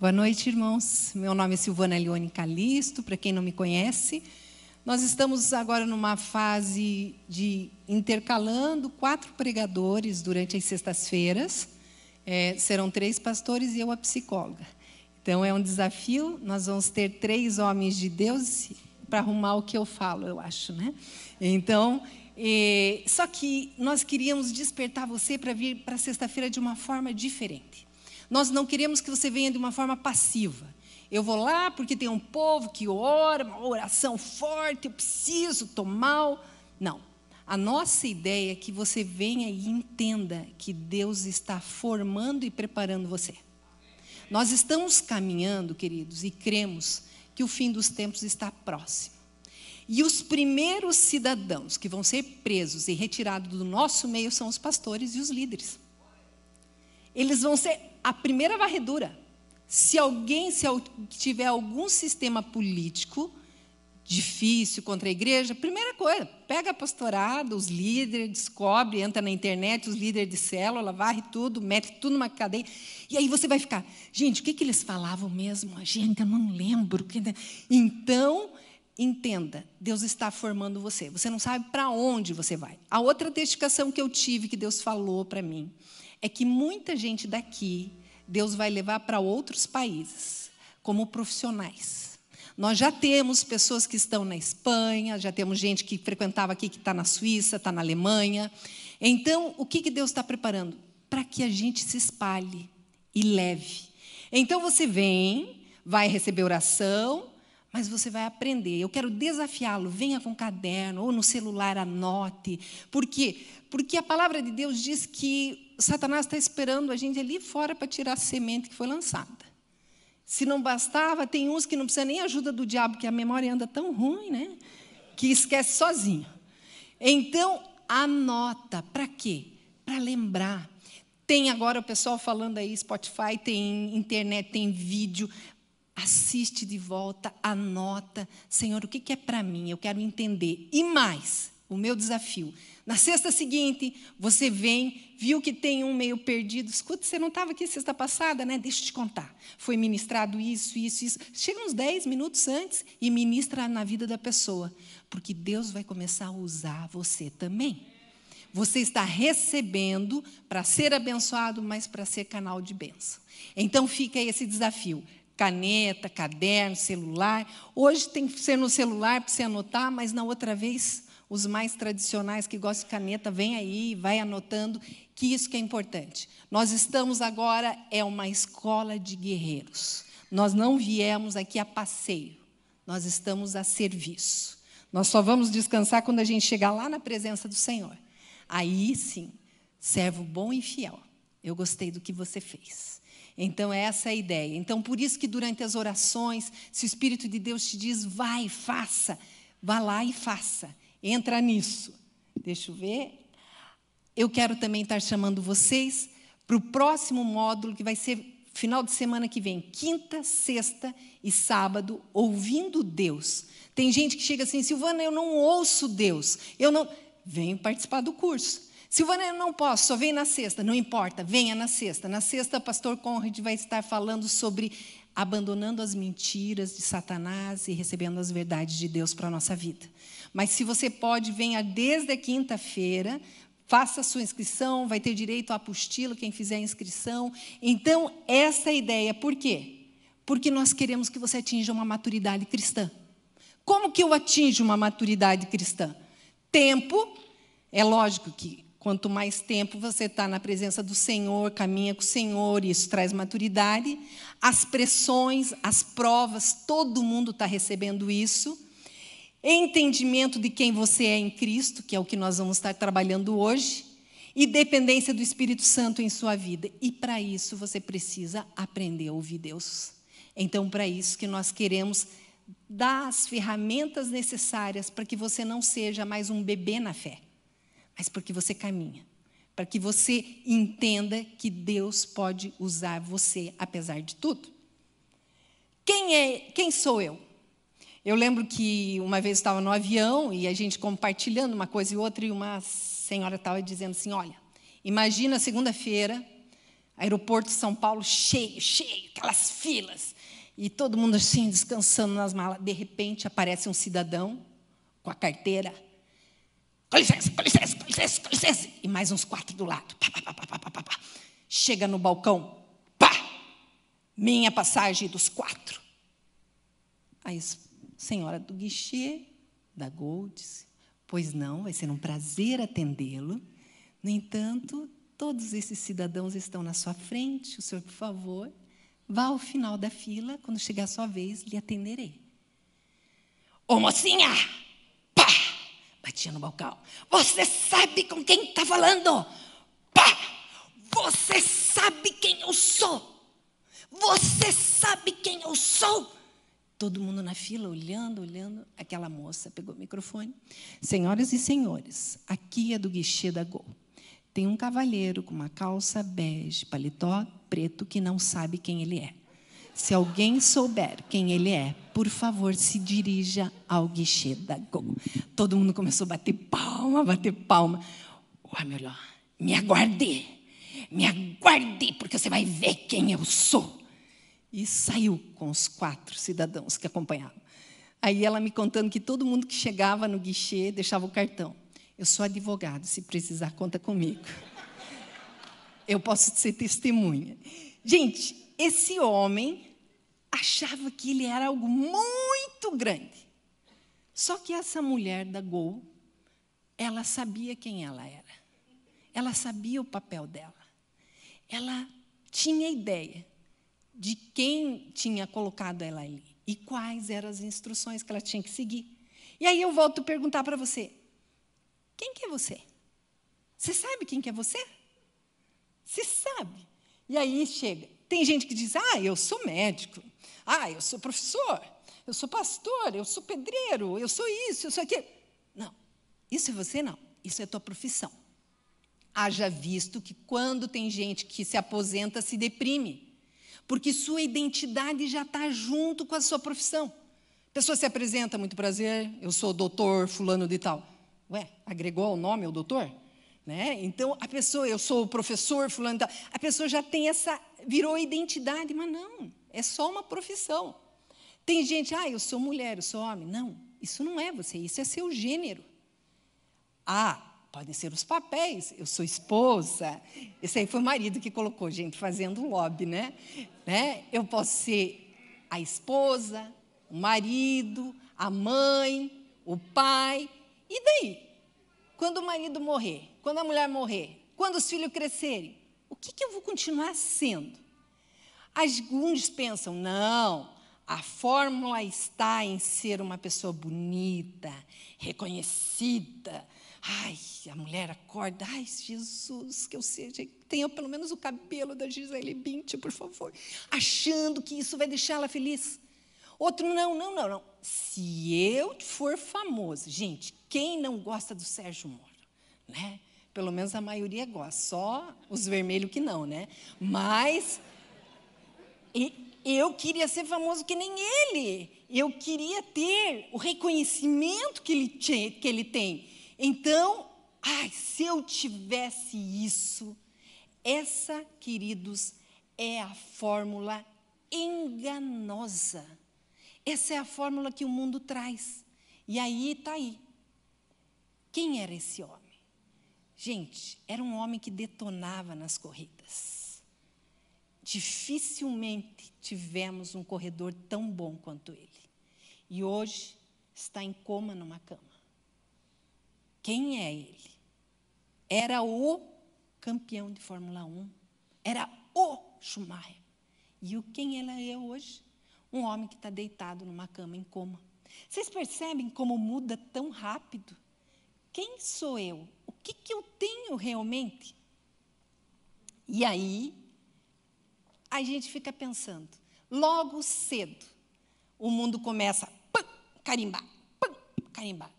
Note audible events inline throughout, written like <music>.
Boa noite, irmãos. Meu nome é Silvana Leone Calisto, para quem não me conhece. Nós estamos agora numa fase de intercalando quatro pregadores durante as sextas-feiras. É, serão três pastores e eu a psicóloga. Então é um desafio. Nós vamos ter três homens de Deus para arrumar o que eu falo, eu acho, né? Então, é, só que nós queríamos despertar você para vir para sexta-feira de uma forma diferente. Nós não queremos que você venha de uma forma passiva. Eu vou lá porque tem um povo que ora, uma oração forte, eu preciso, estou mal. Não. A nossa ideia é que você venha e entenda que Deus está formando e preparando você. Nós estamos caminhando, queridos, e cremos que o fim dos tempos está próximo. E os primeiros cidadãos que vão ser presos e retirados do nosso meio são os pastores e os líderes. Eles vão ser a primeira varredura. Se alguém, se tiver algum sistema político difícil contra a igreja, primeira coisa, pega a pastorada, os líderes, descobre, entra na internet, os líderes de célula, varre tudo, mete tudo numa cadeia. E aí você vai ficar, gente, o que, que eles falavam mesmo? Gente, eu não lembro. Então, entenda, Deus está formando você. Você não sabe para onde você vai. A outra testificação que eu tive, que Deus falou para mim, é que muita gente daqui, Deus vai levar para outros países, como profissionais. Nós já temos pessoas que estão na Espanha, já temos gente que frequentava aqui, que está na Suíça, está na Alemanha. Então, o que, que Deus está preparando? Para que a gente se espalhe e leve. Então, você vem, vai receber oração, mas você vai aprender. Eu quero desafiá-lo. Venha com caderno ou no celular, anote. Por quê? Porque a palavra de Deus diz que Satanás está esperando a gente ali fora para tirar a semente que foi lançada. Se não bastava, tem uns que não precisam nem ajuda do diabo, que a memória anda tão ruim, né? Que esquece sozinho. Então, anota. Para quê? Para lembrar. Tem agora o pessoal falando aí, Spotify, tem internet, tem vídeo. Assiste de volta, anota. Senhor, o que é para mim? Eu quero entender. E mais, o meu desafio. Na sexta seguinte, você vem, viu que tem um meio perdido. Escuta, você não estava aqui sexta passada, né? Deixa eu te contar. Foi ministrado isso, isso, isso. Chega uns 10 minutos antes e ministra na vida da pessoa. Porque Deus vai começar a usar você também. Você está recebendo para ser abençoado, mas para ser canal de bênção. Então fica esse desafio caneta, caderno, celular. Hoje tem que ser no celular para você anotar, mas na outra vez os mais tradicionais que gostam de caneta, vem aí, vai anotando, que isso que é importante. Nós estamos agora, é uma escola de guerreiros. Nós não viemos aqui a passeio, nós estamos a serviço. Nós só vamos descansar quando a gente chegar lá na presença do Senhor. Aí sim, servo bom e fiel. Eu gostei do que você fez. Então, essa é a ideia. Então, por isso que durante as orações, se o Espírito de Deus te diz, vai, faça, vá lá e faça. Entra nisso. Deixa eu ver. Eu quero também estar chamando vocês para o próximo módulo, que vai ser final de semana que vem, quinta, sexta e sábado, ouvindo Deus. Tem gente que chega assim, Silvana, eu não ouço Deus. Eu não. Venho participar do curso. Silvana, eu não posso, só vem na sexta. Não importa, venha na sexta. Na sexta, o pastor Conrad vai estar falando sobre abandonando as mentiras de Satanás e recebendo as verdades de Deus para a nossa vida. Mas se você pode, venha desde a quinta-feira, faça a sua inscrição, vai ter direito à apostila quem fizer a inscrição. Então, essa é a ideia. Por quê? Porque nós queremos que você atinja uma maturidade cristã. Como que eu atinjo uma maturidade cristã? Tempo, é lógico que quanto mais tempo você está na presença do Senhor, caminha com o Senhor, isso traz maturidade. As pressões, as provas, todo mundo está recebendo isso entendimento de quem você é em Cristo, que é o que nós vamos estar trabalhando hoje, e dependência do Espírito Santo em sua vida. E para isso você precisa aprender a ouvir Deus. Então, para isso que nós queremos dar as ferramentas necessárias para que você não seja mais um bebê na fé, mas para que você caminha, para que você entenda que Deus pode usar você apesar de tudo. Quem é, quem sou eu? Eu lembro que uma vez estava no avião e a gente compartilhando uma coisa e outra, e uma senhora estava dizendo assim: Olha, imagina segunda-feira, Aeroporto de São Paulo cheio, cheio, aquelas filas. E todo mundo assim, descansando nas malas. De repente, aparece um cidadão com a carteira. Com licença, com licença, com licença, com licença. E mais uns quatro do lado. Pá, pá, pá, Chega no balcão. Pá! Minha passagem dos quatro. Aí, senhora do guichê, da Gol, disse, pois não, vai ser um prazer atendê-lo. No entanto, todos esses cidadãos estão na sua frente, o senhor, por favor, vá ao final da fila, quando chegar a sua vez, lhe atenderei. Ô mocinha! Batia no balcão. Você sabe com quem está falando? Pá! Você sabe quem eu sou? Você sabe quem eu sou? Todo mundo na fila, olhando, olhando. Aquela moça pegou o microfone. Senhoras e senhores, aqui é do guichê da Gol. Tem um cavalheiro com uma calça bege, paletó preto, que não sabe quem ele é. Se alguém souber quem ele é, por favor, se dirija ao guichê da Gol. Todo mundo começou a bater palma, bater palma. O melhor, me aguarde, me aguarde, porque você vai ver quem eu sou e saiu com os quatro cidadãos que acompanhavam. Aí ela me contando que todo mundo que chegava no guichê deixava o cartão. Eu sou advogado, se precisar, conta comigo. Eu posso ser testemunha. Gente, esse homem achava que ele era algo muito grande. Só que essa mulher da Gol, ela sabia quem ela era. Ela sabia o papel dela. Ela tinha ideia de quem tinha colocado ela ali e quais eram as instruções que ela tinha que seguir. E aí eu volto a perguntar para você: quem que é você? Você sabe quem que é você? Você sabe. E aí chega. Tem gente que diz: ah, eu sou médico, ah, eu sou professor, eu sou pastor, eu sou pedreiro, eu sou isso, eu sou aquilo. Não, isso é você não, isso é tua profissão. Haja visto que quando tem gente que se aposenta, se deprime porque sua identidade já está junto com a sua profissão. A pessoa se apresenta, muito prazer, eu sou doutor fulano de tal. Ué, agregou ao nome o doutor? Né? Então, a pessoa, eu sou o professor fulano. A pessoa já tem essa, virou identidade, mas não, é só uma profissão. Tem gente, ah, eu sou mulher, eu sou homem. Não, isso não é você, isso é seu gênero. Ah, Podem ser os papéis, eu sou esposa. Esse aí foi o marido que colocou, gente, fazendo lobby, né? né? Eu posso ser a esposa, o marido, a mãe, o pai. E daí? Quando o marido morrer, quando a mulher morrer, quando os filhos crescerem, o que, que eu vou continuar sendo? Alguns pensam, não, a fórmula está em ser uma pessoa bonita, reconhecida, Ai, a mulher acorda, ai, Jesus, que eu seja, tenha pelo menos o cabelo da Gisele Bündchen, por favor, achando que isso vai deixá-la feliz. Outro, não, não, não, não. Se eu for famoso, gente, quem não gosta do Sérgio Moro? Né? Pelo menos a maioria gosta, só os vermelhos que não, né? Mas eu queria ser famoso que nem ele. Eu queria ter o reconhecimento que ele, que ele tem. Então, ai, se eu tivesse isso, essa, queridos, é a fórmula enganosa. Essa é a fórmula que o mundo traz. E aí está aí. Quem era esse homem? Gente, era um homem que detonava nas corridas. Dificilmente tivemos um corredor tão bom quanto ele. E hoje está em coma numa cama. Quem é ele? Era o campeão de Fórmula 1. Era o Schumacher. E o quem ela é hoje? Um homem que está deitado numa cama em coma. Vocês percebem como muda tão rápido? Quem sou eu? O que, que eu tenho realmente? E aí, a gente fica pensando, logo cedo, o mundo começa a carimbar, pam, carimbar.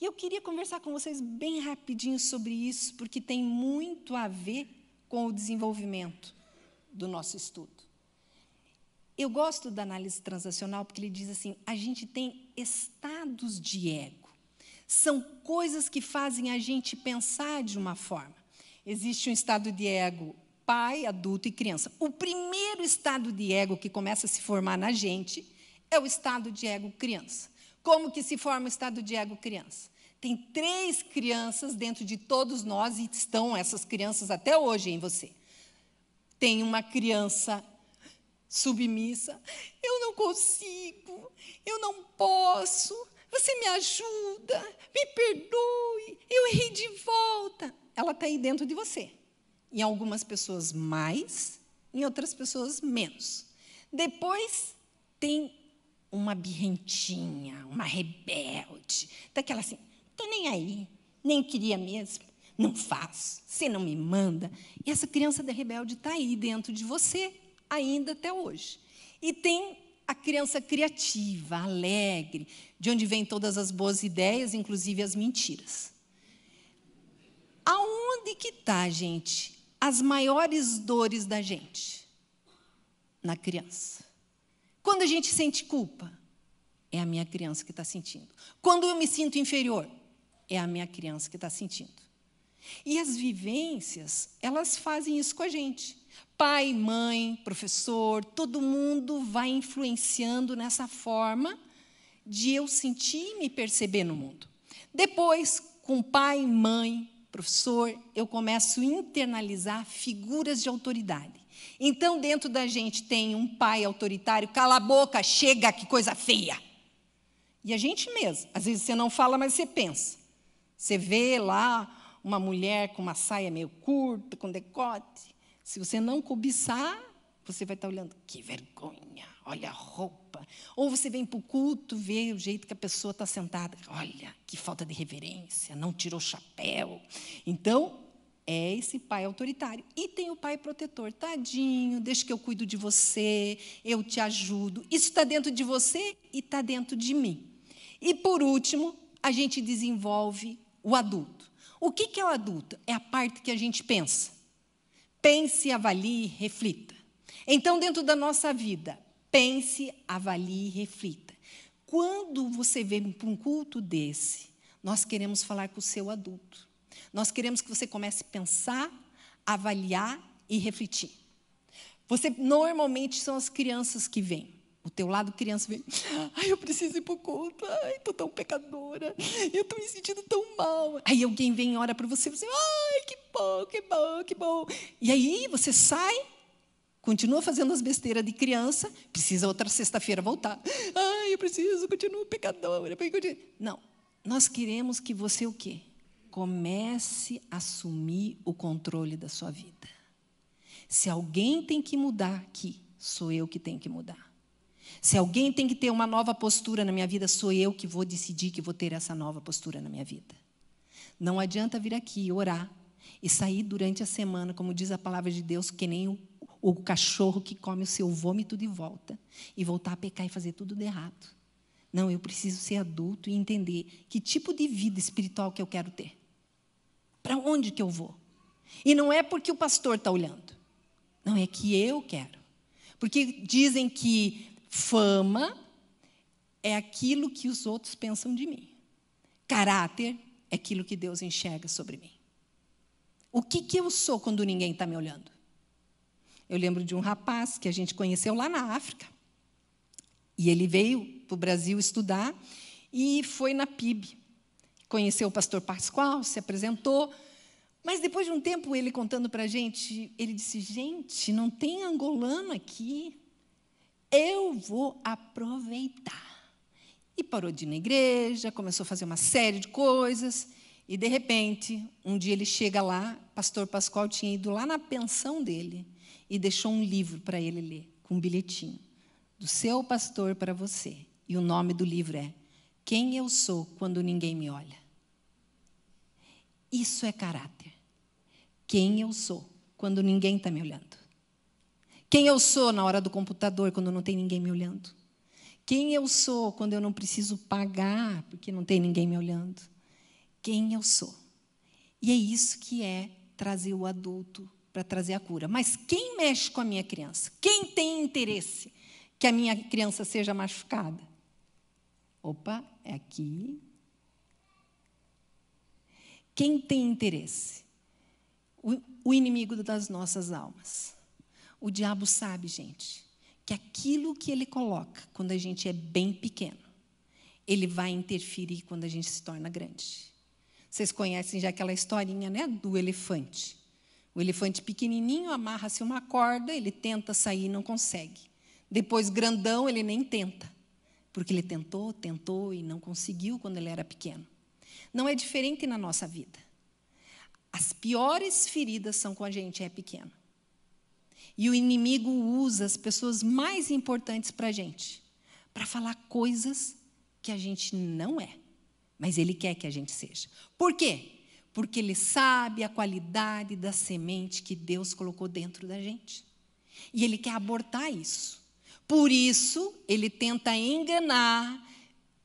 E eu queria conversar com vocês bem rapidinho sobre isso, porque tem muito a ver com o desenvolvimento do nosso estudo. Eu gosto da análise transacional porque ele diz assim: a gente tem estados de ego. São coisas que fazem a gente pensar de uma forma. Existe um estado de ego pai, adulto e criança. O primeiro estado de ego que começa a se formar na gente é o estado de ego criança. Como que se forma o estado de ego criança? Tem três crianças dentro de todos nós e estão essas crianças até hoje em você. Tem uma criança submissa. Eu não consigo, eu não posso. Você me ajuda, me perdoe, eu errei de volta. Ela está aí dentro de você. Em algumas pessoas mais, em outras pessoas menos. Depois tem uma birrentinha, uma rebelde, daquela assim, tô nem aí, nem queria mesmo, não faço, você não me manda. E essa criança da rebelde está aí dentro de você, ainda até hoje. E tem a criança criativa, alegre, de onde vêm todas as boas ideias, inclusive as mentiras. Aonde que está, gente, as maiores dores da gente? Na criança. Quando a gente sente culpa, é a minha criança que está sentindo. Quando eu me sinto inferior, é a minha criança que está sentindo. E as vivências, elas fazem isso com a gente. Pai, mãe, professor, todo mundo vai influenciando nessa forma de eu sentir e me perceber no mundo. Depois, com pai, mãe, professor, eu começo a internalizar figuras de autoridade. Então, dentro da gente tem um pai autoritário, cala a boca, chega, que coisa feia. E a gente mesmo, às vezes você não fala, mas você pensa. Você vê lá uma mulher com uma saia meio curta, com decote. Se você não cobiçar, você vai estar olhando, que vergonha, olha a roupa. Ou você vem para o culto, vê o jeito que a pessoa está sentada. Olha, que falta de reverência, não tirou chapéu. Então, é esse pai autoritário. E tem o pai protetor. Tadinho, deixa que eu cuido de você, eu te ajudo. Isso está dentro de você e está dentro de mim. E, por último, a gente desenvolve o adulto. O que é o adulto? É a parte que a gente pensa. Pense, avalie, reflita. Então, dentro da nossa vida, pense, avalie, reflita. Quando você vem para um culto desse, nós queremos falar com o seu adulto. Nós queremos que você comece a pensar, avaliar e refletir. Você normalmente são as crianças que vêm. O teu lado criança vem, ai, eu preciso ir para o culto, ai, estou tão pecadora, eu estou me sentindo tão mal. Aí alguém vem e ora para você, você, ai, que bom, que bom, que bom. E aí você sai, continua fazendo as besteiras de criança, precisa outra sexta-feira voltar. Ai, eu preciso, continuo pecadora. Não, nós queremos que você o quê? Comece a assumir o controle da sua vida. Se alguém tem que mudar aqui, sou eu que tenho que mudar. Se alguém tem que ter uma nova postura na minha vida, sou eu que vou decidir que vou ter essa nova postura na minha vida. Não adianta vir aqui orar e sair durante a semana, como diz a palavra de Deus, que nem o, o cachorro que come o seu vômito de volta e voltar a pecar e fazer tudo de errado. Não, eu preciso ser adulto e entender que tipo de vida espiritual que eu quero ter. Para onde que eu vou? E não é porque o pastor está olhando. Não, é que eu quero. Porque dizem que Fama é aquilo que os outros pensam de mim. Caráter é aquilo que Deus enxerga sobre mim. O que, que eu sou quando ninguém está me olhando? Eu lembro de um rapaz que a gente conheceu lá na África. E ele veio para o Brasil estudar e foi na PIB. Conheceu o pastor Pascoal, se apresentou. Mas depois de um tempo, ele contando para a gente, ele disse: Gente, não tem angolano aqui eu vou aproveitar. E parou de ir na igreja, começou a fazer uma série de coisas, e de repente, um dia ele chega lá, pastor Pascoal tinha ido lá na pensão dele e deixou um livro para ele ler, com um bilhetinho, do seu pastor para você. E o nome do livro é Quem eu sou quando ninguém me olha. Isso é caráter. Quem eu sou quando ninguém está me olhando. Quem eu sou na hora do computador, quando não tem ninguém me olhando? Quem eu sou quando eu não preciso pagar, porque não tem ninguém me olhando? Quem eu sou? E é isso que é trazer o adulto para trazer a cura. Mas quem mexe com a minha criança? Quem tem interesse que a minha criança seja machucada? Opa, é aqui. Quem tem interesse? o, o inimigo das nossas almas. O diabo sabe, gente, que aquilo que ele coloca quando a gente é bem pequeno, ele vai interferir quando a gente se torna grande. Vocês conhecem já aquela historinha né, do elefante. O elefante pequenininho amarra-se uma corda, ele tenta sair e não consegue. Depois, grandão, ele nem tenta, porque ele tentou, tentou e não conseguiu quando ele era pequeno. Não é diferente na nossa vida. As piores feridas são quando a gente é pequeno. E o inimigo usa as pessoas mais importantes para a gente, para falar coisas que a gente não é, mas ele quer que a gente seja. Por quê? Porque ele sabe a qualidade da semente que Deus colocou dentro da gente. E ele quer abortar isso. Por isso, ele tenta enganar,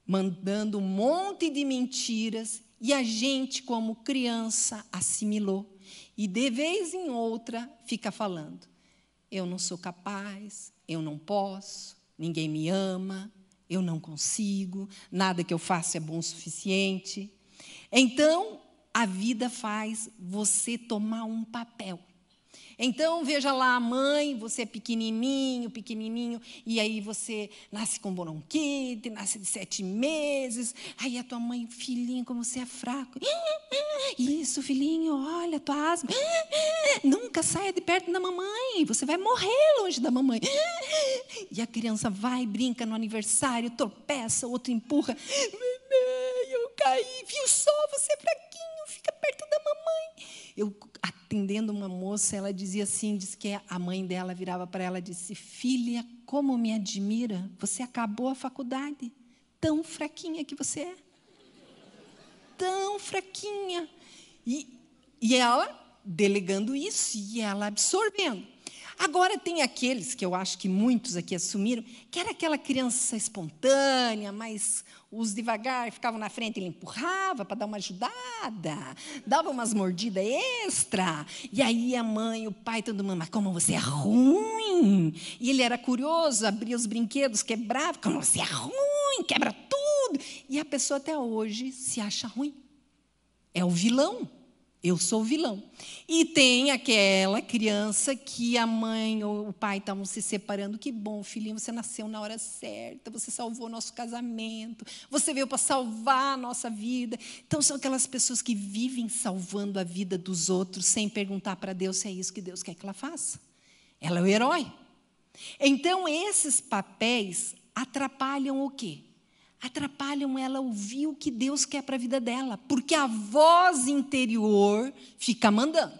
mandando um monte de mentiras, e a gente, como criança, assimilou. E de vez em outra fica falando: eu não sou capaz, eu não posso, ninguém me ama, eu não consigo, nada que eu faça é bom o suficiente. Então, a vida faz você tomar um papel. Então, veja lá a mãe, você é pequenininho, pequenininho, e aí você nasce com bronquite, nasce de sete meses, aí a tua mãe, filhinho, como você é fraco. <laughs> Isso, filhinho, olha, tua asma. <laughs> Nunca saia de perto da mamãe, você vai morrer longe da mamãe. <laughs> E a criança vai, brinca no aniversário, tropeça, outro empurra. Eu caí, viu só, você é fraquinho, fica perto da mamãe. Eu atendendo uma moça, ela dizia assim, diz que a mãe dela virava para ela e disse: "Filha, como me admira, você acabou a faculdade, tão fraquinha que você é. Tão fraquinha". E, e ela delegando isso e ela absorvendo. Agora tem aqueles que eu acho que muitos aqui assumiram, que era aquela criança espontânea, mas os devagar ficavam na frente, ele empurrava para dar uma ajudada, dava umas mordidas extra. E aí a mãe, o pai, todo mundo, mas como você é ruim! E ele era curioso, abria os brinquedos, quebrava, como você é ruim, quebra tudo. E a pessoa até hoje se acha ruim. É o vilão. Eu sou o vilão. E tem aquela criança que a mãe ou o pai estavam se separando. Que bom, filhinho, você nasceu na hora certa, você salvou nosso casamento, você veio para salvar a nossa vida. Então, são aquelas pessoas que vivem salvando a vida dos outros sem perguntar para Deus se é isso que Deus quer que ela faça. Ela é o herói. Então, esses papéis atrapalham o quê? Atrapalham ela ouvir o que Deus quer para a vida dela, porque a voz interior fica mandando.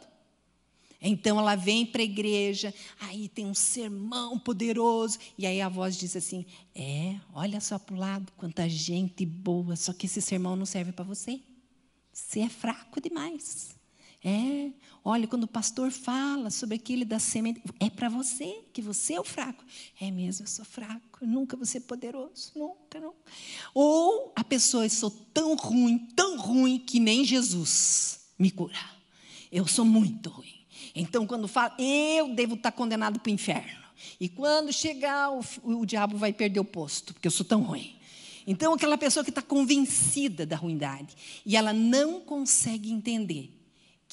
Então ela vem para a igreja, aí tem um sermão poderoso, e aí a voz diz assim: É, olha só para o lado, quanta gente boa, só que esse sermão não serve para você. Você é fraco demais. É, olha, quando o pastor fala sobre aquele da semente, é para você, que você é o fraco. É mesmo, eu sou fraco, nunca vou ser poderoso, nunca, nunca. Ou a pessoa, eu sou tão ruim, tão ruim, que nem Jesus me cura. Eu sou muito ruim. Então, quando fala, eu devo estar condenado para o inferno. E quando chegar, o, o diabo vai perder o posto, porque eu sou tão ruim. Então, aquela pessoa que está convencida da ruindade e ela não consegue entender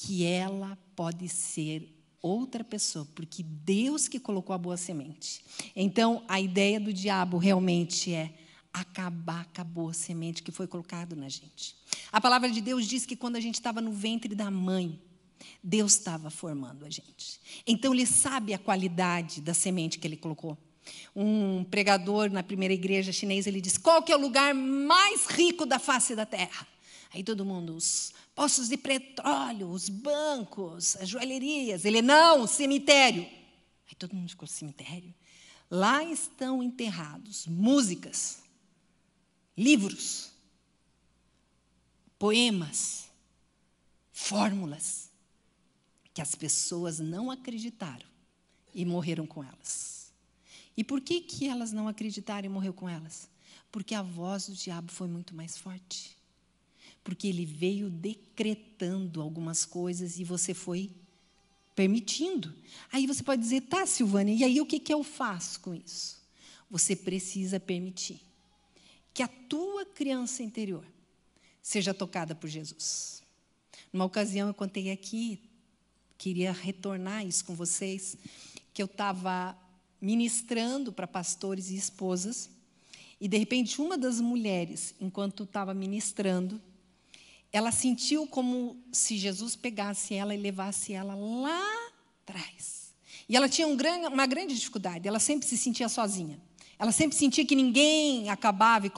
que ela pode ser outra pessoa, porque Deus que colocou a boa semente. Então, a ideia do diabo realmente é acabar com a boa semente que foi colocado na gente. A palavra de Deus diz que quando a gente estava no ventre da mãe, Deus estava formando a gente. Então, ele sabe a qualidade da semente que ele colocou. Um pregador na primeira igreja chinesa, ele diz: Qual que é o lugar mais rico da face da terra? Aí todo mundo, os poços de petróleo, os bancos, as joalherias. Ele, não, cemitério. Aí todo mundo ficou, cemitério? Lá estão enterrados músicas, livros, poemas, fórmulas, que as pessoas não acreditaram e morreram com elas. E por que, que elas não acreditaram e morreu com elas? Porque a voz do diabo foi muito mais forte porque ele veio decretando algumas coisas e você foi permitindo. Aí você pode dizer, tá, Silvânia, e aí o que, que eu faço com isso? Você precisa permitir que a tua criança interior seja tocada por Jesus. Numa ocasião eu contei aqui, queria retornar isso com vocês, que eu estava ministrando para pastores e esposas, e de repente uma das mulheres, enquanto estava ministrando, ela sentiu como se Jesus pegasse ela e levasse ela lá atrás. E ela tinha um grande, uma grande dificuldade, ela sempre se sentia sozinha. Ela sempre sentia que ninguém acabava, e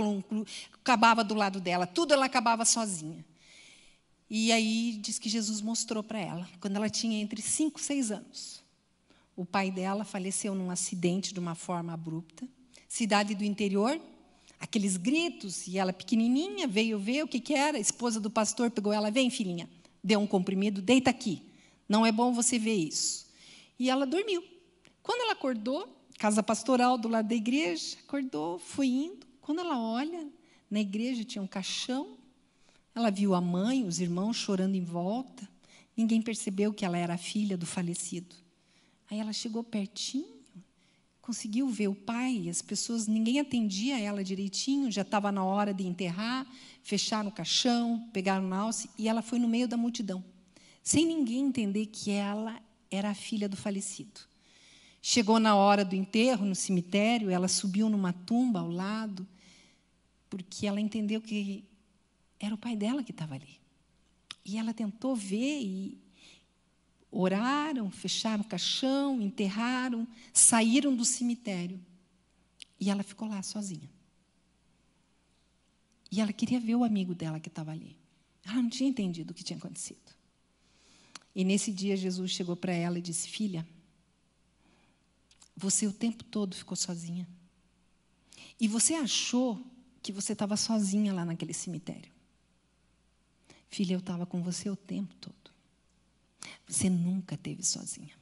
acabava do lado dela, tudo ela acabava sozinha. E aí diz que Jesus mostrou para ela, quando ela tinha entre 5 e 6 anos. O pai dela faleceu num acidente de uma forma abrupta. Cidade do interior, aqueles gritos, e ela pequenininha veio ver o que, que era. A esposa do pastor pegou ela, vem filhinha, deu um comprimido, deita aqui. Não é bom você ver isso. E ela dormiu. Quando ela acordou, casa pastoral do lado da igreja, acordou, foi indo. Quando ela olha, na igreja tinha um caixão, ela viu a mãe, os irmãos chorando em volta. Ninguém percebeu que ela era a filha do falecido. Aí ela chegou pertinho, conseguiu ver o pai, as pessoas, ninguém atendia ela direitinho, já estava na hora de enterrar, fecharam o caixão, pegaram o alce, e ela foi no meio da multidão, sem ninguém entender que ela era a filha do falecido. Chegou na hora do enterro, no cemitério, ela subiu numa tumba ao lado, porque ela entendeu que era o pai dela que estava ali. E ela tentou ver e oraram, fecharam o caixão, enterraram, saíram do cemitério. E ela ficou lá sozinha. E ela queria ver o amigo dela que estava ali. Ela não tinha entendido o que tinha acontecido. E nesse dia Jesus chegou para ela e disse: Filha, você o tempo todo ficou sozinha. E você achou que você estava sozinha lá naquele cemitério. Filha, eu estava com você o tempo todo. Você nunca esteve sozinha.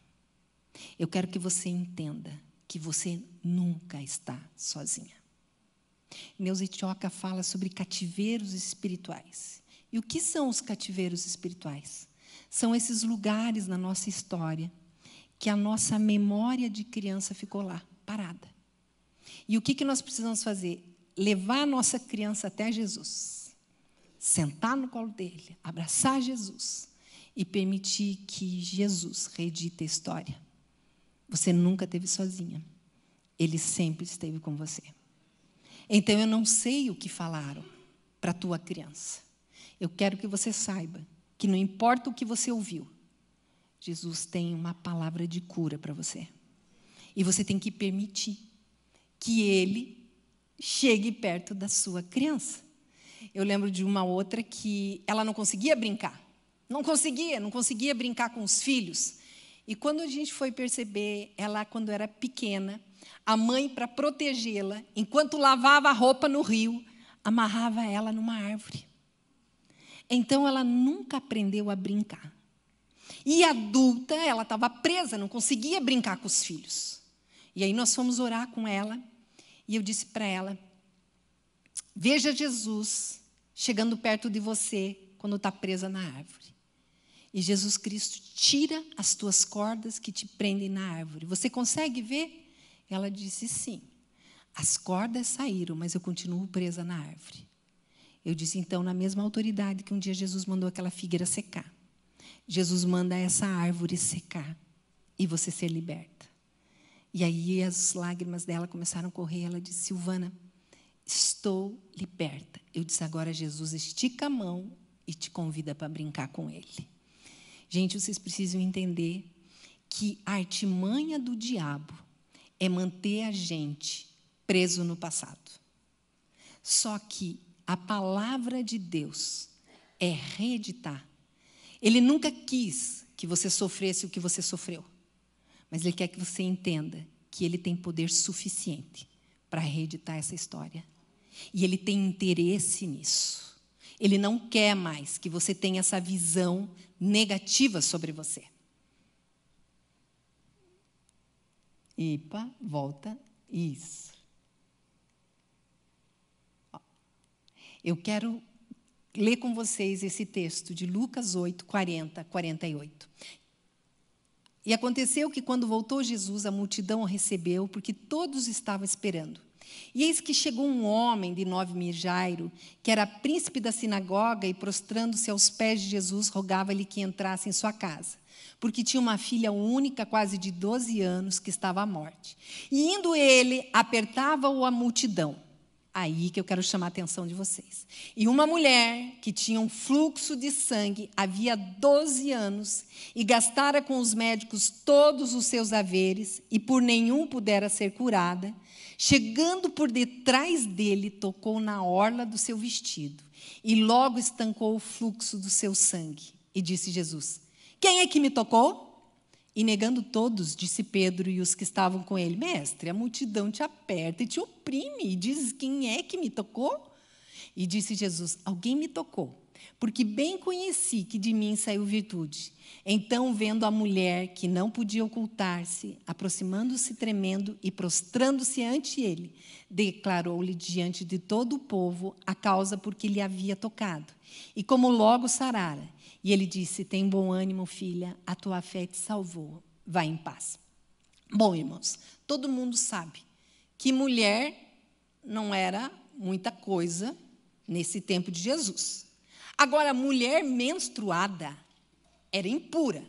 Eu quero que você entenda que você nunca está sozinha. Neuza Itioca fala sobre cativeiros espirituais. E o que são os cativeiros espirituais? São esses lugares na nossa história que a nossa memória de criança ficou lá, parada. E o que, que nós precisamos fazer? Levar a nossa criança até Jesus, sentar no colo dele, abraçar Jesus e permitir que Jesus reedite a história. Você nunca esteve sozinha. Ele sempre esteve com você. Então eu não sei o que falaram para a tua criança. Eu quero que você saiba que não importa o que você ouviu, Jesus tem uma palavra de cura para você. E você tem que permitir que ele chegue perto da sua criança. Eu lembro de uma outra que ela não conseguia brincar. Não conseguia, não conseguia brincar com os filhos. E quando a gente foi perceber, ela, quando era pequena, a mãe, para protegê-la, enquanto lavava a roupa no rio, amarrava ela numa árvore. Então ela nunca aprendeu a brincar. E adulta, ela estava presa, não conseguia brincar com os filhos. E aí nós fomos orar com ela, e eu disse para ela: Veja Jesus chegando perto de você quando está presa na árvore. E Jesus Cristo tira as tuas cordas que te prendem na árvore. Você consegue ver? Ela disse sim. As cordas saíram, mas eu continuo presa na árvore. Eu disse então, na mesma autoridade que um dia Jesus mandou aquela figueira secar. Jesus manda essa árvore secar e você ser liberta. E aí as lágrimas dela começaram a correr. Ela disse: Silvana, estou liberta. Eu disse: agora Jesus estica a mão e te convida para brincar com ele. Gente, vocês precisam entender que a artimanha do diabo é manter a gente preso no passado. Só que a palavra de Deus é reeditar. Ele nunca quis que você sofresse o que você sofreu, mas ele quer que você entenda que ele tem poder suficiente para reeditar essa história. E ele tem interesse nisso. Ele não quer mais que você tenha essa visão negativa sobre você. Ipa, volta, isso. Eu quero ler com vocês esse texto de Lucas 8, 40, 48. E aconteceu que, quando voltou Jesus, a multidão o recebeu, porque todos estavam esperando. E eis que chegou um homem de nove Jairo, que era príncipe da sinagoga, e prostrando-se aos pés de Jesus, rogava-lhe que entrasse em sua casa, porque tinha uma filha única, quase de 12 anos, que estava à morte. E indo ele, apertava-o a multidão. Aí que eu quero chamar a atenção de vocês. E uma mulher que tinha um fluxo de sangue havia 12 anos e gastara com os médicos todos os seus haveres e por nenhum pudera ser curada, chegando por detrás dele, tocou na orla do seu vestido e logo estancou o fluxo do seu sangue. E disse Jesus: Quem é que me tocou? E negando todos, disse Pedro e os que estavam com ele: Mestre, a multidão te aperta e te oprime, e dizes: Quem é que me tocou? E disse Jesus: Alguém me tocou, porque bem conheci que de mim saiu virtude. Então, vendo a mulher que não podia ocultar-se, aproximando-se tremendo e prostrando-se ante ele, declarou-lhe diante de todo o povo a causa por que lhe havia tocado. E como logo sarara, e ele disse: Tem bom ânimo, filha, a tua fé te salvou. Vai em paz. Bom, irmãos, todo mundo sabe que mulher não era muita coisa nesse tempo de Jesus. Agora, mulher menstruada era impura.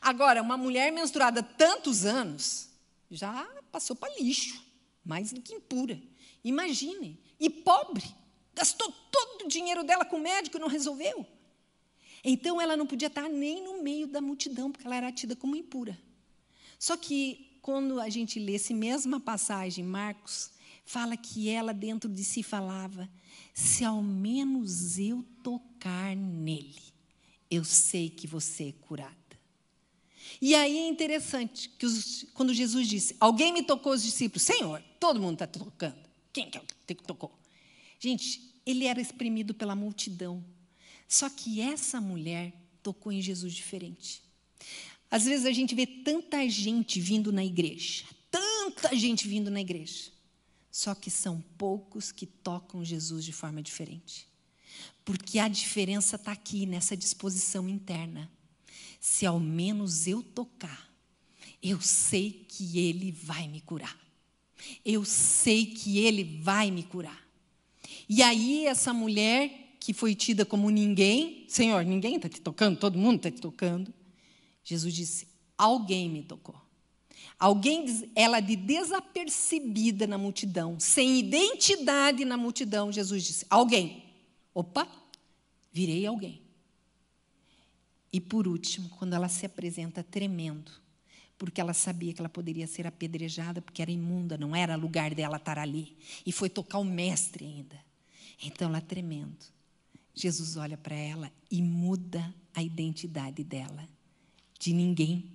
Agora, uma mulher menstruada tantos anos já passou para lixo, mais do que impura. Imagine. E pobre, gastou todo o dinheiro dela com o médico e não resolveu. Então ela não podia estar nem no meio da multidão, porque ela era tida como impura. Só que quando a gente lê essa mesma passagem, Marcos, fala que ela dentro de si falava: se ao menos eu tocar nele, eu sei que você é curada. E aí é interessante que os, quando Jesus disse: Alguém me tocou os discípulos, Senhor, todo mundo está tocando. Quem que é tocou? Gente, ele era exprimido pela multidão. Só que essa mulher tocou em Jesus diferente. Às vezes a gente vê tanta gente vindo na igreja, tanta gente vindo na igreja. Só que são poucos que tocam Jesus de forma diferente. Porque a diferença está aqui, nessa disposição interna. Se ao menos eu tocar, eu sei que Ele vai me curar. Eu sei que Ele vai me curar. E aí, essa mulher que foi tida como ninguém, Senhor, ninguém está te tocando, todo mundo está te tocando. Jesus disse: alguém me tocou. Alguém, ela de desapercebida na multidão, sem identidade na multidão, Jesus disse: alguém. Opa, virei alguém. E por último, quando ela se apresenta tremendo, porque ela sabia que ela poderia ser apedrejada, porque era imunda, não era lugar dela estar ali. E foi tocar o mestre ainda. Então ela tremendo. Jesus olha para ela e muda a identidade dela, de ninguém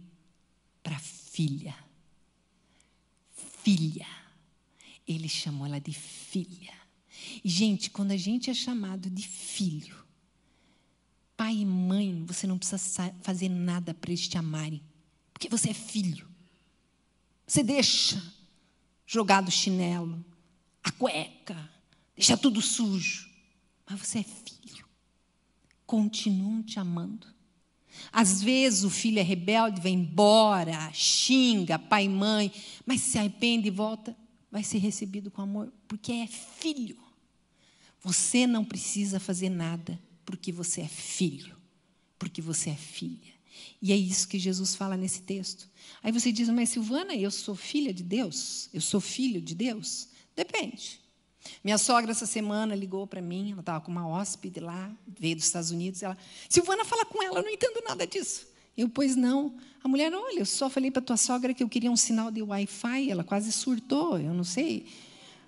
para filha. Filha. Ele chamou ela de filha. E, gente, quando a gente é chamado de filho, pai e mãe, você não precisa fazer nada para eles te amarem, porque você é filho. Você deixa jogado o chinelo, a cueca, deixa tudo sujo, mas você é filho continuam te amando. Às vezes o filho é rebelde, vai embora, xinga pai e mãe, mas se arrepende e volta, vai ser recebido com amor, porque é filho. Você não precisa fazer nada, porque você é filho, porque você é filha. E é isso que Jesus fala nesse texto. Aí você diz, mas Silvana, eu sou filha de Deus? Eu sou filho de Deus? Depende. Minha sogra, essa semana, ligou para mim, ela estava com uma hóspede lá, veio dos Estados Unidos, ela, Silvana, fala com ela, eu não entendo nada disso. Eu, pois não. A mulher, olha, eu só falei para tua sogra que eu queria um sinal de Wi-Fi, ela quase surtou, eu não sei.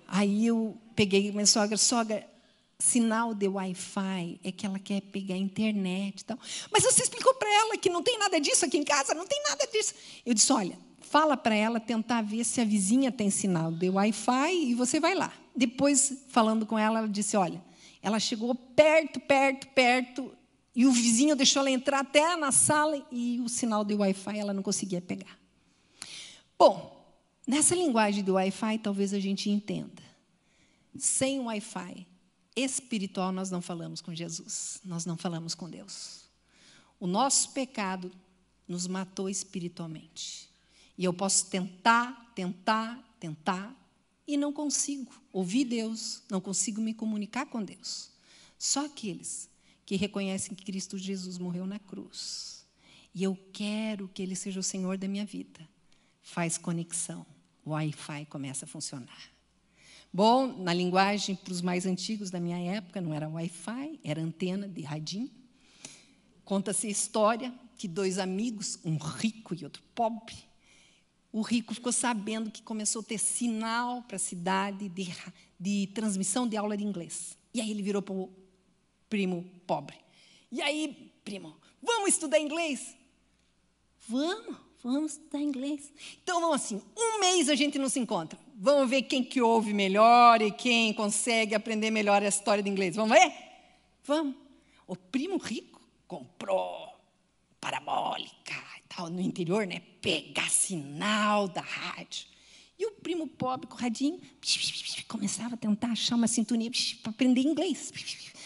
Aí eu peguei minha sogra, sogra, sinal de Wi-Fi é que ela quer pegar internet e tal. Mas você explicou para ela que não tem nada disso aqui em casa, não tem nada disso. Eu disse, olha, fala para ela tentar ver se a vizinha tem sinal de Wi-Fi e você vai lá depois, falando com ela, ela disse: Olha, ela chegou perto, perto, perto, e o vizinho deixou ela entrar até na sala e o sinal de Wi-Fi ela não conseguia pegar. Bom, nessa linguagem do Wi-Fi, talvez a gente entenda. Sem Wi-Fi espiritual, nós não falamos com Jesus, nós não falamos com Deus. O nosso pecado nos matou espiritualmente. E eu posso tentar, tentar, tentar, e não consigo ouvir Deus, não consigo me comunicar com Deus. Só aqueles que reconhecem que Cristo Jesus morreu na cruz E eu quero que Ele seja o Senhor da minha vida. Faz conexão. O Wi-Fi começa a funcionar. Bom, na linguagem para os mais antigos da minha época, não era Wi-Fi, era antena de radinho. Conta-se a história que dois amigos, um rico e outro pobre, o rico ficou sabendo que começou a ter sinal para a cidade de, de transmissão de aula de inglês. E aí ele virou para o primo pobre. E aí, primo, vamos estudar inglês? Vamos, vamos estudar inglês. Então vamos assim, um mês a gente não se encontra. Vamos ver quem que ouve melhor e quem consegue aprender melhor a história de inglês. Vamos ver? Vamos. O primo rico comprou parabólica e tal, no interior, né? Pegar sinal da rádio. E o primo pobre com o radinho começava a tentar achar uma sintonia para aprender inglês.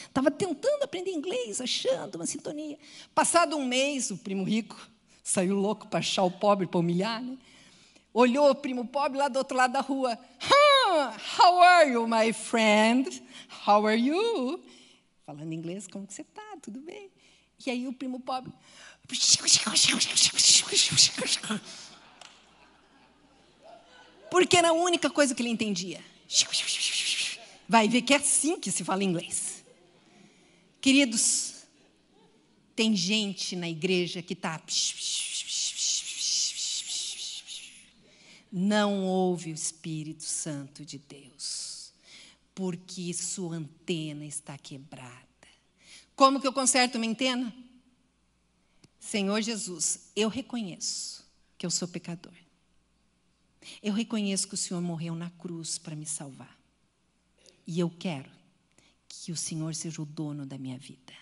Estava tentando aprender inglês, achando uma sintonia. Passado um mês, o primo rico saiu louco para achar o pobre, para humilhar, né? Olhou o primo pobre lá do outro lado da rua. how are you, my friend? How are you? Falando inglês, como que você está? Tudo bem? E aí o primo pobre. Porque era a única coisa que ele entendia. Vai ver que é assim que se fala inglês. Queridos, tem gente na igreja que está. Não ouve o Espírito Santo de Deus, porque sua antena está quebrada. Como que eu conserto minha antena? Senhor Jesus, eu reconheço que eu sou pecador. Eu reconheço que o Senhor morreu na cruz para me salvar. E eu quero que o Senhor seja o dono da minha vida.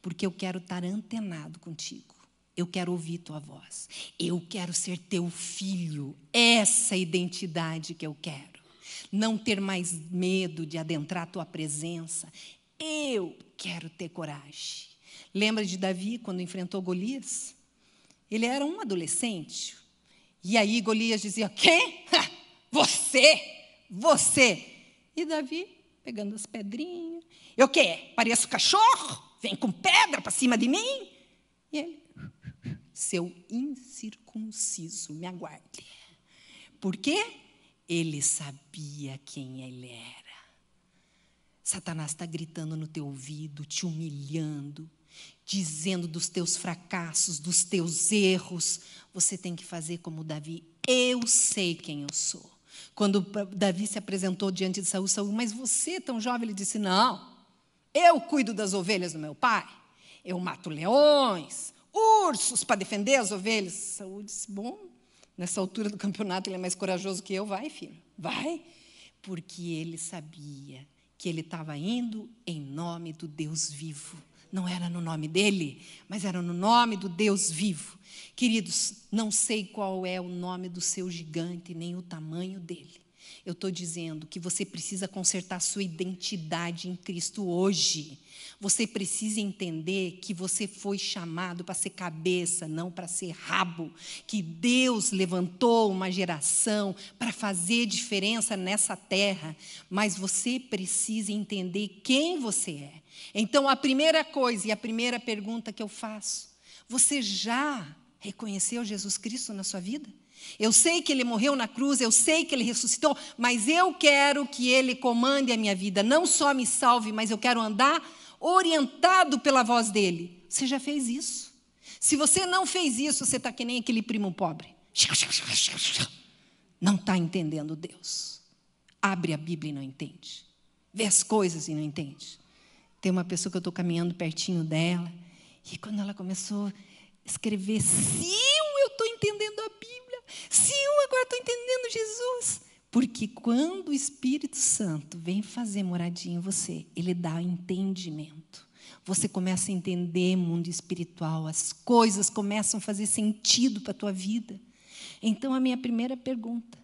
Porque eu quero estar antenado contigo. Eu quero ouvir tua voz. Eu quero ser teu filho. Essa identidade que eu quero. Não ter mais medo de adentrar tua presença. Eu quero ter coragem. Lembra de Davi quando enfrentou Golias? Ele era um adolescente. E aí Golias dizia: Quem? Você! Você! E Davi, pegando as pedrinhas: Eu quê? Pareço cachorro? Vem com pedra para cima de mim? E ele: Seu incircunciso, me aguarde. Por quê? Ele sabia quem ele era. Satanás está gritando no teu ouvido, te humilhando, dizendo dos teus fracassos, dos teus erros. Você tem que fazer como Davi. Eu sei quem eu sou. Quando Davi se apresentou diante de Saul, Saul, mas você tão jovem, ele disse: Não, eu cuido das ovelhas do meu pai. Eu mato leões, ursos para defender as ovelhas. Saul disse: Bom, nessa altura do campeonato ele é mais corajoso que eu. Vai, filho, vai. Porque ele sabia que ele estava indo em nome do Deus vivo. Não era no nome dele, mas era no nome do Deus vivo. Queridos, não sei qual é o nome do seu gigante, nem o tamanho dele. Eu estou dizendo que você precisa consertar sua identidade em Cristo hoje. Você precisa entender que você foi chamado para ser cabeça, não para ser rabo. Que Deus levantou uma geração para fazer diferença nessa terra, mas você precisa entender quem você é. Então, a primeira coisa e a primeira pergunta que eu faço: você já reconheceu Jesus Cristo na sua vida? Eu sei que ele morreu na cruz, eu sei que ele ressuscitou, mas eu quero que ele comande a minha vida. Não só me salve, mas eu quero andar orientado pela voz dele. Você já fez isso? Se você não fez isso, você está que nem aquele primo pobre. Não está entendendo Deus. Abre a Bíblia e não entende. Vê as coisas e não entende. Tem uma pessoa que eu estou caminhando pertinho dela, e quando ela começou a escrever, sim, eu estou entendendo a Bíblia, sim, agora estou entendendo Jesus. Porque quando o Espírito Santo vem fazer moradinha em você, ele dá entendimento. Você começa a entender mundo espiritual, as coisas começam a fazer sentido para a tua vida. Então, a minha primeira pergunta: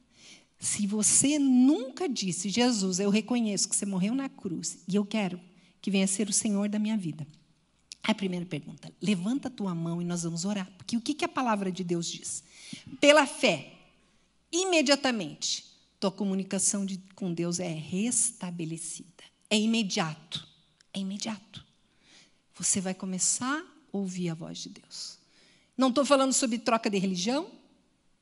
se você nunca disse, Jesus, eu reconheço que você morreu na cruz e eu quero que venha ser o Senhor da minha vida. A primeira pergunta: levanta a tua mão e nós vamos orar. Porque o que, que a palavra de Deus diz? Pela fé, imediatamente, tua comunicação de, com Deus é restabelecida. É imediato. É imediato. Você vai começar a ouvir a voz de Deus. Não estou falando sobre troca de religião,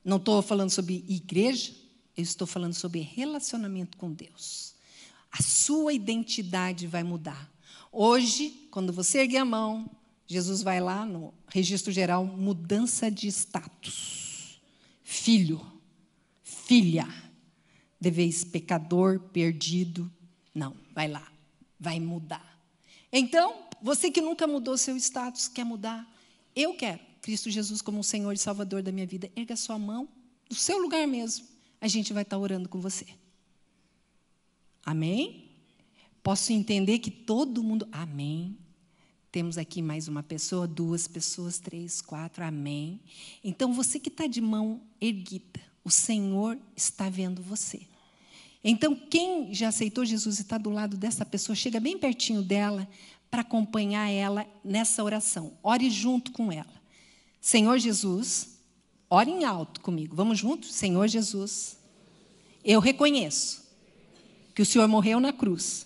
não estou falando sobre igreja, eu estou falando sobre relacionamento com Deus. A sua identidade vai mudar. Hoje, quando você erguer a mão, Jesus vai lá no registro geral, mudança de status. Filho, filha, deveis pecador, perdido. Não, vai lá, vai mudar. Então, você que nunca mudou seu status, quer mudar? Eu quero Cristo Jesus como o Senhor e Salvador da minha vida. Erga sua mão, no seu lugar mesmo. A gente vai estar orando com você. Amém? Posso entender que todo mundo. Amém. Temos aqui mais uma pessoa, duas pessoas, três, quatro. Amém. Então, você que está de mão erguida, o Senhor está vendo você. Então, quem já aceitou Jesus e está do lado dessa pessoa, chega bem pertinho dela para acompanhar ela nessa oração. Ore junto com ela. Senhor Jesus, ore em alto comigo. Vamos juntos? Senhor Jesus, eu reconheço que o Senhor morreu na cruz,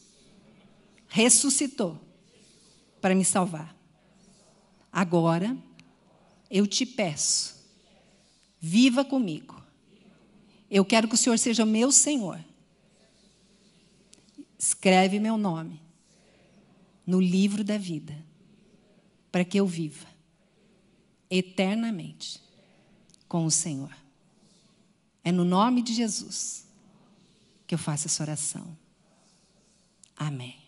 ressuscitou para me salvar. Agora, eu te peço, viva comigo. Eu quero que o Senhor seja meu Senhor. Escreve meu nome no livro da vida, para que eu viva eternamente com o Senhor. É no nome de Jesus que eu faço essa oração. Amém.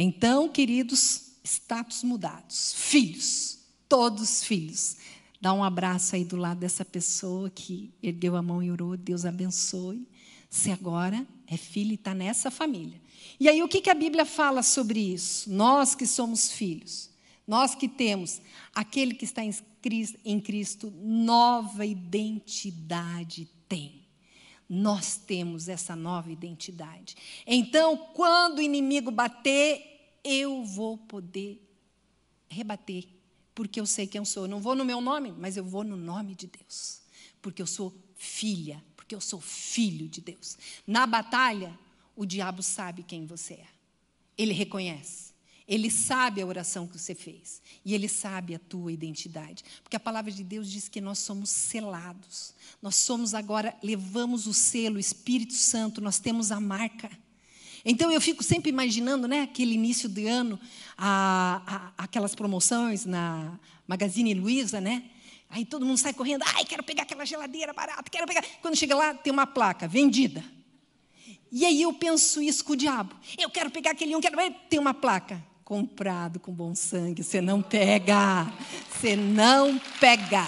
Então, queridos, status mudados, filhos, todos filhos. Dá um abraço aí do lado dessa pessoa que ergueu a mão e orou, Deus abençoe. Você agora é filho e está nessa família. E aí, o que, que a Bíblia fala sobre isso? Nós que somos filhos, nós que temos aquele que está em Cristo, nova identidade tem. Nós temos essa nova identidade. Então, quando o inimigo bater, eu vou poder rebater, porque eu sei quem eu sou. Eu não vou no meu nome, mas eu vou no nome de Deus, porque eu sou filha, porque eu sou filho de Deus. Na batalha, o diabo sabe quem você é. Ele reconhece. Ele sabe a oração que você fez. E ele sabe a tua identidade. Porque a palavra de Deus diz que nós somos selados. Nós somos agora, levamos o selo, o Espírito Santo, nós temos a marca. Então eu fico sempre imaginando, né, aquele início de ano, a, a, aquelas promoções na Magazine Luiza, né? Aí todo mundo sai correndo, ai, quero pegar aquela geladeira barata, quero pegar. Quando chega lá, tem uma placa, vendida. E aí eu penso isso com o diabo. Eu quero pegar aquele um, quero tem uma placa. Comprado com bom sangue. Você não pega. Você não pega.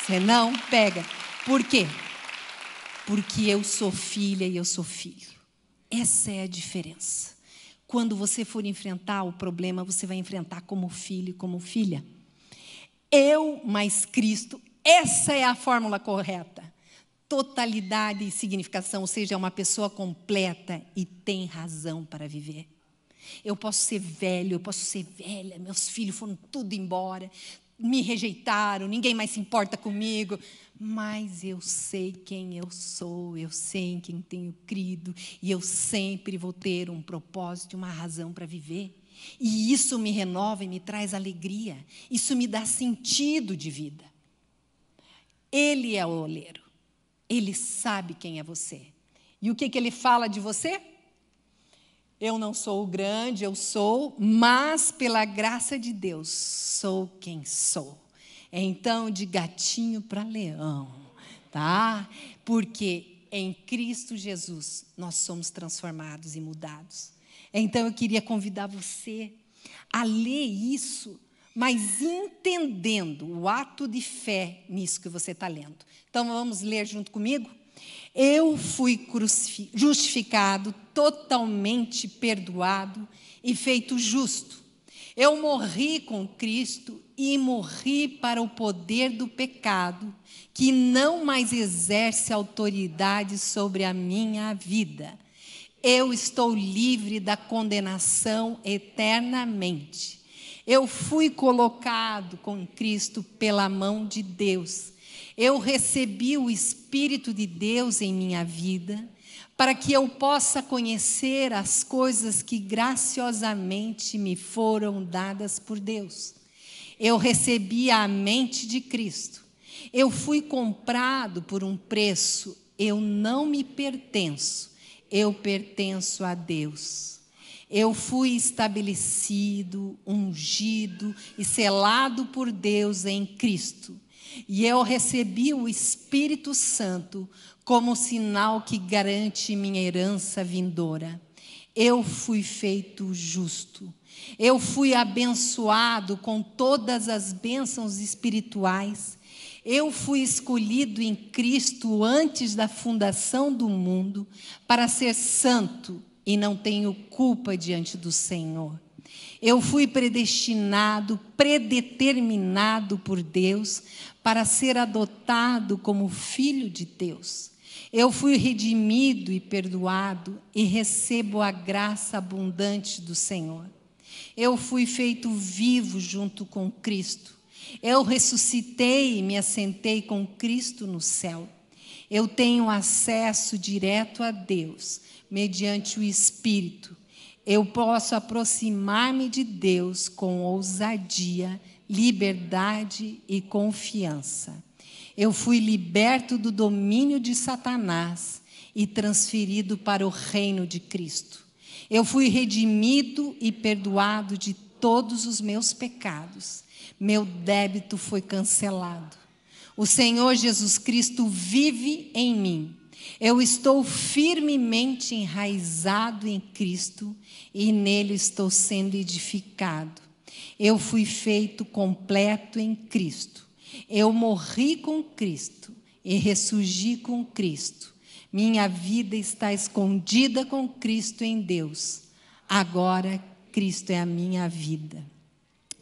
Você não pega. Por quê? Porque eu sou filha e eu sou filho. Essa é a diferença. Quando você for enfrentar o problema, você vai enfrentar como filho e como filha. Eu mais Cristo, essa é a fórmula correta totalidade e significação, ou seja, é uma pessoa completa e tem razão para viver. Eu posso ser velho, eu posso ser velha, meus filhos foram tudo embora, me rejeitaram, ninguém mais se importa comigo, mas eu sei quem eu sou, eu sei em quem tenho crido, e eu sempre vou ter um propósito, uma razão para viver. E isso me renova e me traz alegria, isso me dá sentido de vida. Ele é o oleiro. Ele sabe quem é você. E o que, que ele fala de você? Eu não sou o grande, eu sou, mas pela graça de Deus sou quem sou. Então, de gatinho para leão, tá? Porque em Cristo Jesus nós somos transformados e mudados. Então, eu queria convidar você a ler isso mas entendendo o ato de fé nisso que você está lendo. Então vamos ler junto comigo? Eu fui justificado, totalmente perdoado e feito justo. Eu morri com Cristo e morri para o poder do pecado, que não mais exerce autoridade sobre a minha vida. Eu estou livre da condenação eternamente eu fui colocado com Cristo pela mão de Deus. Eu recebi o Espírito de Deus em minha vida para que eu possa conhecer as coisas que graciosamente me foram dadas por Deus. Eu recebi a mente de Cristo. Eu fui comprado por um preço. Eu não me pertenço. Eu pertenço a Deus. Eu fui estabelecido, ungido e selado por Deus em Cristo. E eu recebi o Espírito Santo como sinal que garante minha herança vindoura. Eu fui feito justo. Eu fui abençoado com todas as bênçãos espirituais. Eu fui escolhido em Cristo antes da fundação do mundo para ser santo e não tenho culpa diante do Senhor. Eu fui predestinado, predeterminado por Deus para ser adotado como filho de Deus. Eu fui redimido e perdoado e recebo a graça abundante do Senhor. Eu fui feito vivo junto com Cristo. Eu ressuscitei e me assentei com Cristo no céu. Eu tenho acesso direto a Deus mediante o Espírito eu posso aproximar-me de Deus com ousadia, liberdade e confiança. Eu fui liberto do domínio de Satanás e transferido para o reino de Cristo. Eu fui redimido e perdoado de todos os meus pecados. Meu débito foi cancelado. O Senhor Jesus Cristo vive em mim eu estou firmemente enraizado em Cristo e nele estou sendo edificado. Eu fui feito completo em Cristo. Eu morri com Cristo e ressurgi com Cristo. Minha vida está escondida com Cristo em Deus. Agora Cristo é a minha vida.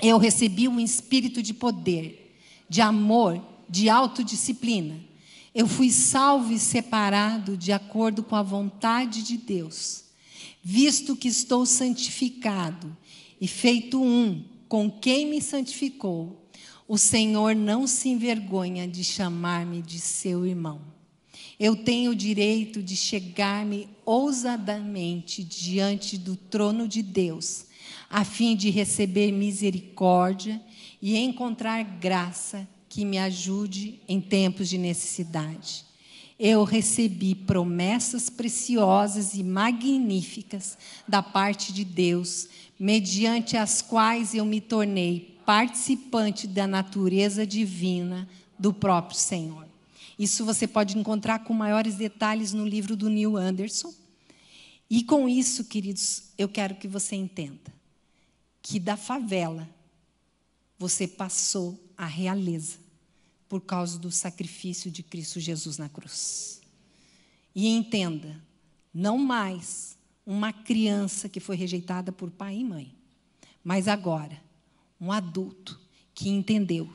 Eu recebi um espírito de poder, de amor, de autodisciplina eu fui salvo e separado de acordo com a vontade de Deus, visto que estou santificado e feito um com quem me santificou. O Senhor não se envergonha de chamar-me de seu irmão. Eu tenho o direito de chegar-me ousadamente diante do trono de Deus, a fim de receber misericórdia e encontrar graça que me ajude em tempos de necessidade. Eu recebi promessas preciosas e magníficas da parte de Deus, mediante as quais eu me tornei participante da natureza divina do próprio Senhor. Isso você pode encontrar com maiores detalhes no livro do Neil Anderson. E com isso, queridos, eu quero que você entenda que da favela você passou à realeza por causa do sacrifício de Cristo Jesus na cruz. E entenda, não mais uma criança que foi rejeitada por pai e mãe, mas agora um adulto que entendeu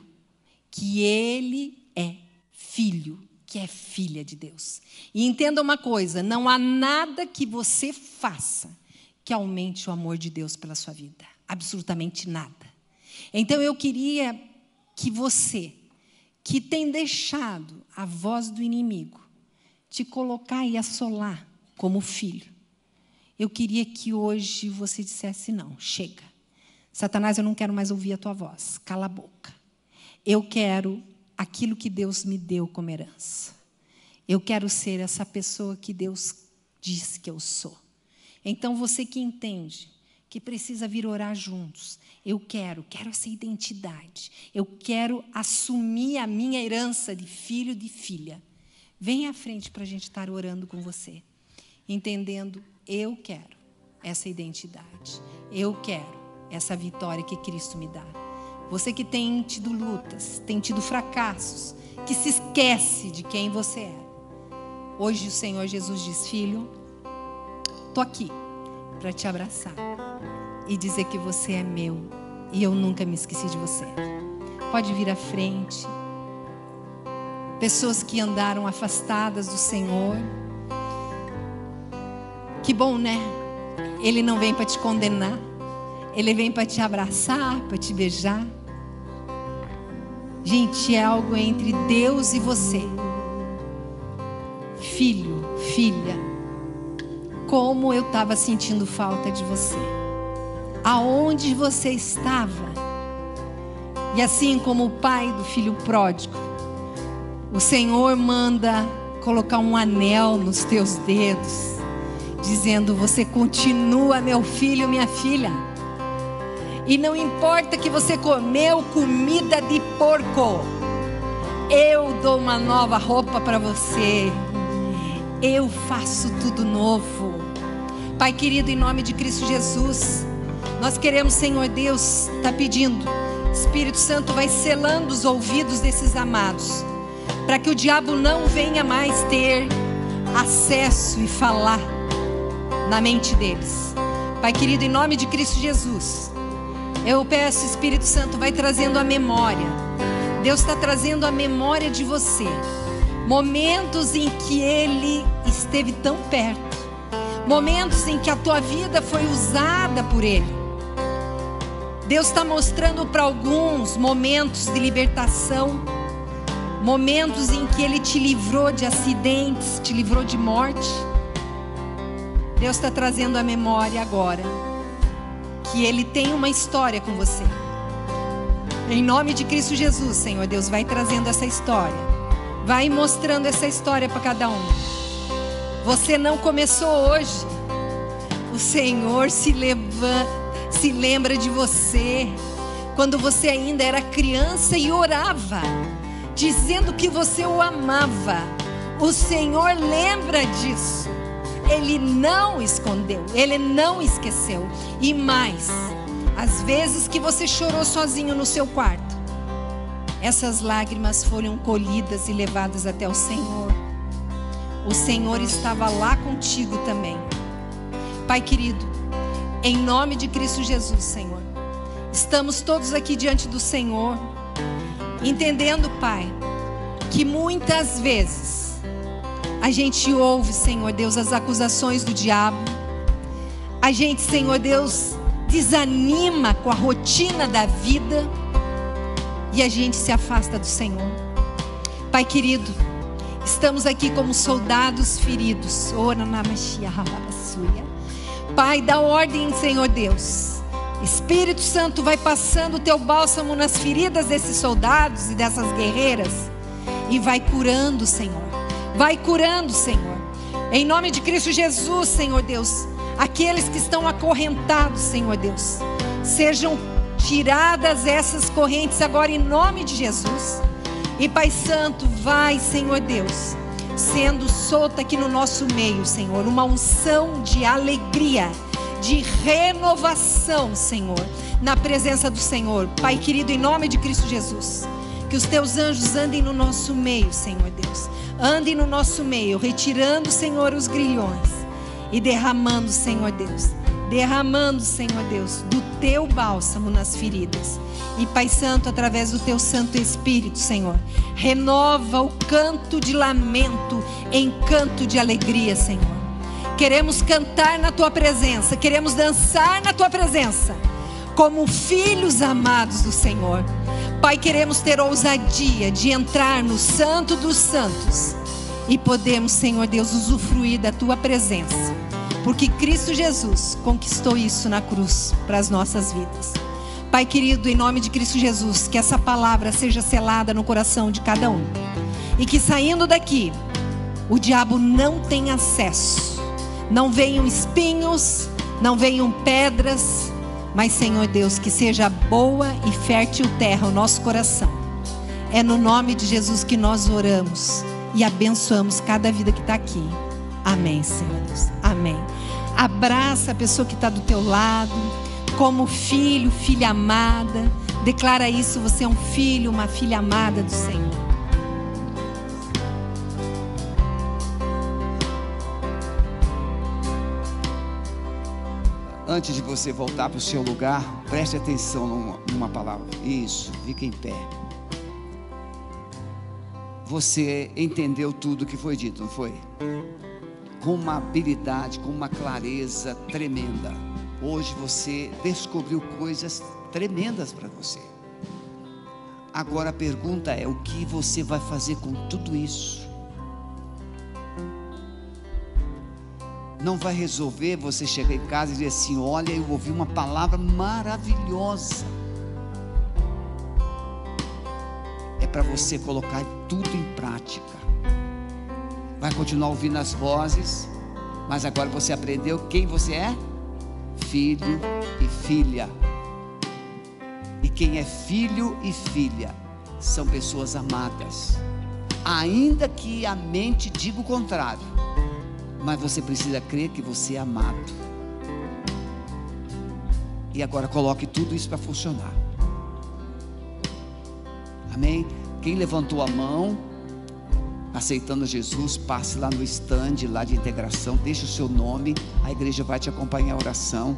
que ele é filho, que é filha de Deus. E entenda uma coisa: não há nada que você faça que aumente o amor de Deus pela sua vida. Absolutamente nada. Então eu queria que você que tem deixado a voz do inimigo te colocar e assolar como filho. Eu queria que hoje você dissesse: não, chega. Satanás, eu não quero mais ouvir a tua voz, cala a boca. Eu quero aquilo que Deus me deu como herança. Eu quero ser essa pessoa que Deus diz que eu sou. Então, você que entende que precisa vir orar juntos. Eu quero, quero essa identidade. Eu quero assumir a minha herança de filho de filha. Vem à frente para a gente estar orando com você, entendendo, eu quero essa identidade. Eu quero essa vitória que Cristo me dá. Você que tem tido lutas, tem tido fracassos, que se esquece de quem você é. Hoje o Senhor Jesus diz: Filho, estou aqui para te abraçar e dizer que você é meu e eu nunca me esqueci de você. Pode vir à frente. Pessoas que andaram afastadas do Senhor. Que bom, né? Ele não vem para te condenar. Ele vem para te abraçar, para te beijar. Gente, é algo entre Deus e você. Filho, filha, como eu estava sentindo falta de você aonde você estava, E assim como o pai do filho pródigo, o Senhor manda colocar um anel nos teus dedos, dizendo: Você continua, meu filho, minha filha. E não importa que você comeu comida de porco, eu dou uma nova roupa para você. Eu faço tudo novo. Pai querido, em nome de Cristo Jesus, nós queremos, Senhor Deus, está pedindo. Espírito Santo vai selando os ouvidos desses amados, para que o diabo não venha mais ter acesso e falar na mente deles. Pai querido, em nome de Cristo Jesus, eu peço, Espírito Santo, vai trazendo a memória. Deus está trazendo a memória de você. Momentos em que Ele esteve tão perto. Momentos em que a tua vida foi usada por Ele. Deus está mostrando para alguns momentos de libertação. Momentos em que Ele te livrou de acidentes, te livrou de morte. Deus está trazendo a memória agora que Ele tem uma história com você. Em nome de Cristo Jesus, Senhor Deus, vai trazendo essa história. Vai mostrando essa história para cada um. Você não começou hoje. O Senhor se, leva, se lembra de você quando você ainda era criança e orava, dizendo que você o amava. O Senhor lembra disso. Ele não escondeu, ele não esqueceu. E mais, as vezes que você chorou sozinho no seu quarto, essas lágrimas foram colhidas e levadas até o Senhor. O Senhor estava lá contigo também. Pai querido, em nome de Cristo Jesus, Senhor, estamos todos aqui diante do Senhor, entendendo, Pai, que muitas vezes a gente ouve, Senhor Deus, as acusações do diabo. A gente, Senhor Deus, desanima com a rotina da vida e a gente se afasta do Senhor. Pai querido, estamos aqui como soldados feridos. Pai, dá ordem, Senhor Deus. Espírito Santo vai passando o teu bálsamo nas feridas desses soldados e dessas guerreiras e vai curando, Senhor. Vai curando, Senhor. Em nome de Cristo Jesus, Senhor Deus. Aqueles que estão acorrentados, Senhor Deus. Sejam tiradas essas correntes agora em nome de Jesus. E Pai Santo, vai, Senhor Deus, sendo solta aqui no nosso meio, Senhor, uma unção de alegria, de renovação, Senhor, na presença do Senhor. Pai querido, em nome de Cristo Jesus, que os teus anjos andem no nosso meio, Senhor Deus Ande no nosso meio, retirando, Senhor, os grilhões e derramando, Senhor Deus, derramando, Senhor Deus, do teu bálsamo nas feridas. E Pai Santo, através do teu Santo Espírito, Senhor, renova o canto de lamento em canto de alegria, Senhor. Queremos cantar na tua presença, queremos dançar na tua presença, como filhos amados do Senhor. Pai, queremos ter ousadia de entrar no Santo dos Santos e podemos, Senhor Deus, usufruir da tua presença, porque Cristo Jesus conquistou isso na cruz para as nossas vidas. Pai querido, em nome de Cristo Jesus, que essa palavra seja selada no coração de cada um e que saindo daqui, o diabo não tenha acesso, não venham espinhos, não venham pedras, mas, Senhor Deus, que seja boa e fértil terra o nosso coração. É no nome de Jesus que nós oramos e abençoamos cada vida que está aqui. Amém, Senhor Deus. Amém. Abraça a pessoa que está do teu lado, como filho, filha amada. Declara isso, você é um filho, uma filha amada do Senhor. Antes de você voltar para o seu lugar, preste atenção numa, numa palavra. Isso, fique em pé. Você entendeu tudo que foi dito, não foi? Com uma habilidade, com uma clareza tremenda. Hoje você descobriu coisas tremendas para você. Agora a pergunta é: o que você vai fazer com tudo isso? não vai resolver você chegar em casa e dizer assim: Olha, eu ouvi uma palavra maravilhosa. para você colocar tudo em prática. Vai continuar ouvindo as vozes, mas agora você aprendeu quem você é? Filho e filha. E quem é filho e filha são pessoas amadas. Ainda que a mente diga o contrário, mas você precisa crer que você é amado. E agora coloque tudo isso para funcionar. Amém? Quem levantou a mão, aceitando Jesus, passe lá no stand lá de integração, deixe o seu nome, a igreja vai te acompanhar a oração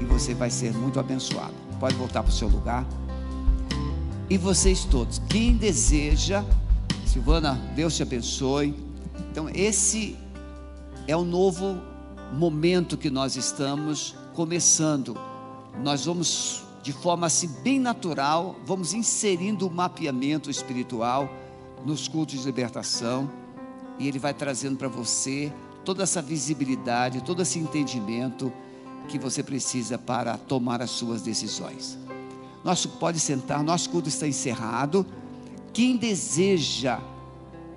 e você vai ser muito abençoado. Pode voltar para o seu lugar. E vocês todos, quem deseja, Silvana, Deus te abençoe. Então, esse é o novo momento que nós estamos começando. Nós vamos de forma assim bem natural, vamos inserindo o mapeamento espiritual nos cultos de libertação, e ele vai trazendo para você toda essa visibilidade, todo esse entendimento que você precisa para tomar as suas decisões. Nosso pode sentar, nosso culto está encerrado. Quem deseja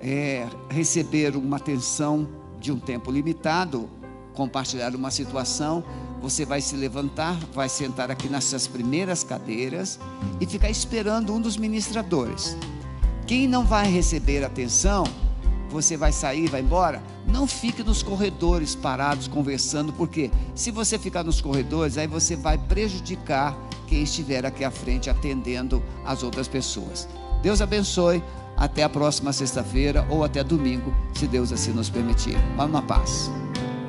é, receber uma atenção de um tempo limitado, compartilhar uma situação, você vai se levantar, vai sentar aqui nessas primeiras cadeiras e ficar esperando um dos ministradores. Quem não vai receber atenção, você vai sair, vai embora, não fique nos corredores parados conversando, porque se você ficar nos corredores, aí você vai prejudicar quem estiver aqui à frente atendendo as outras pessoas. Deus abençoe. Até a próxima sexta-feira ou até domingo, se Deus assim nos permitir. Vamos na paz.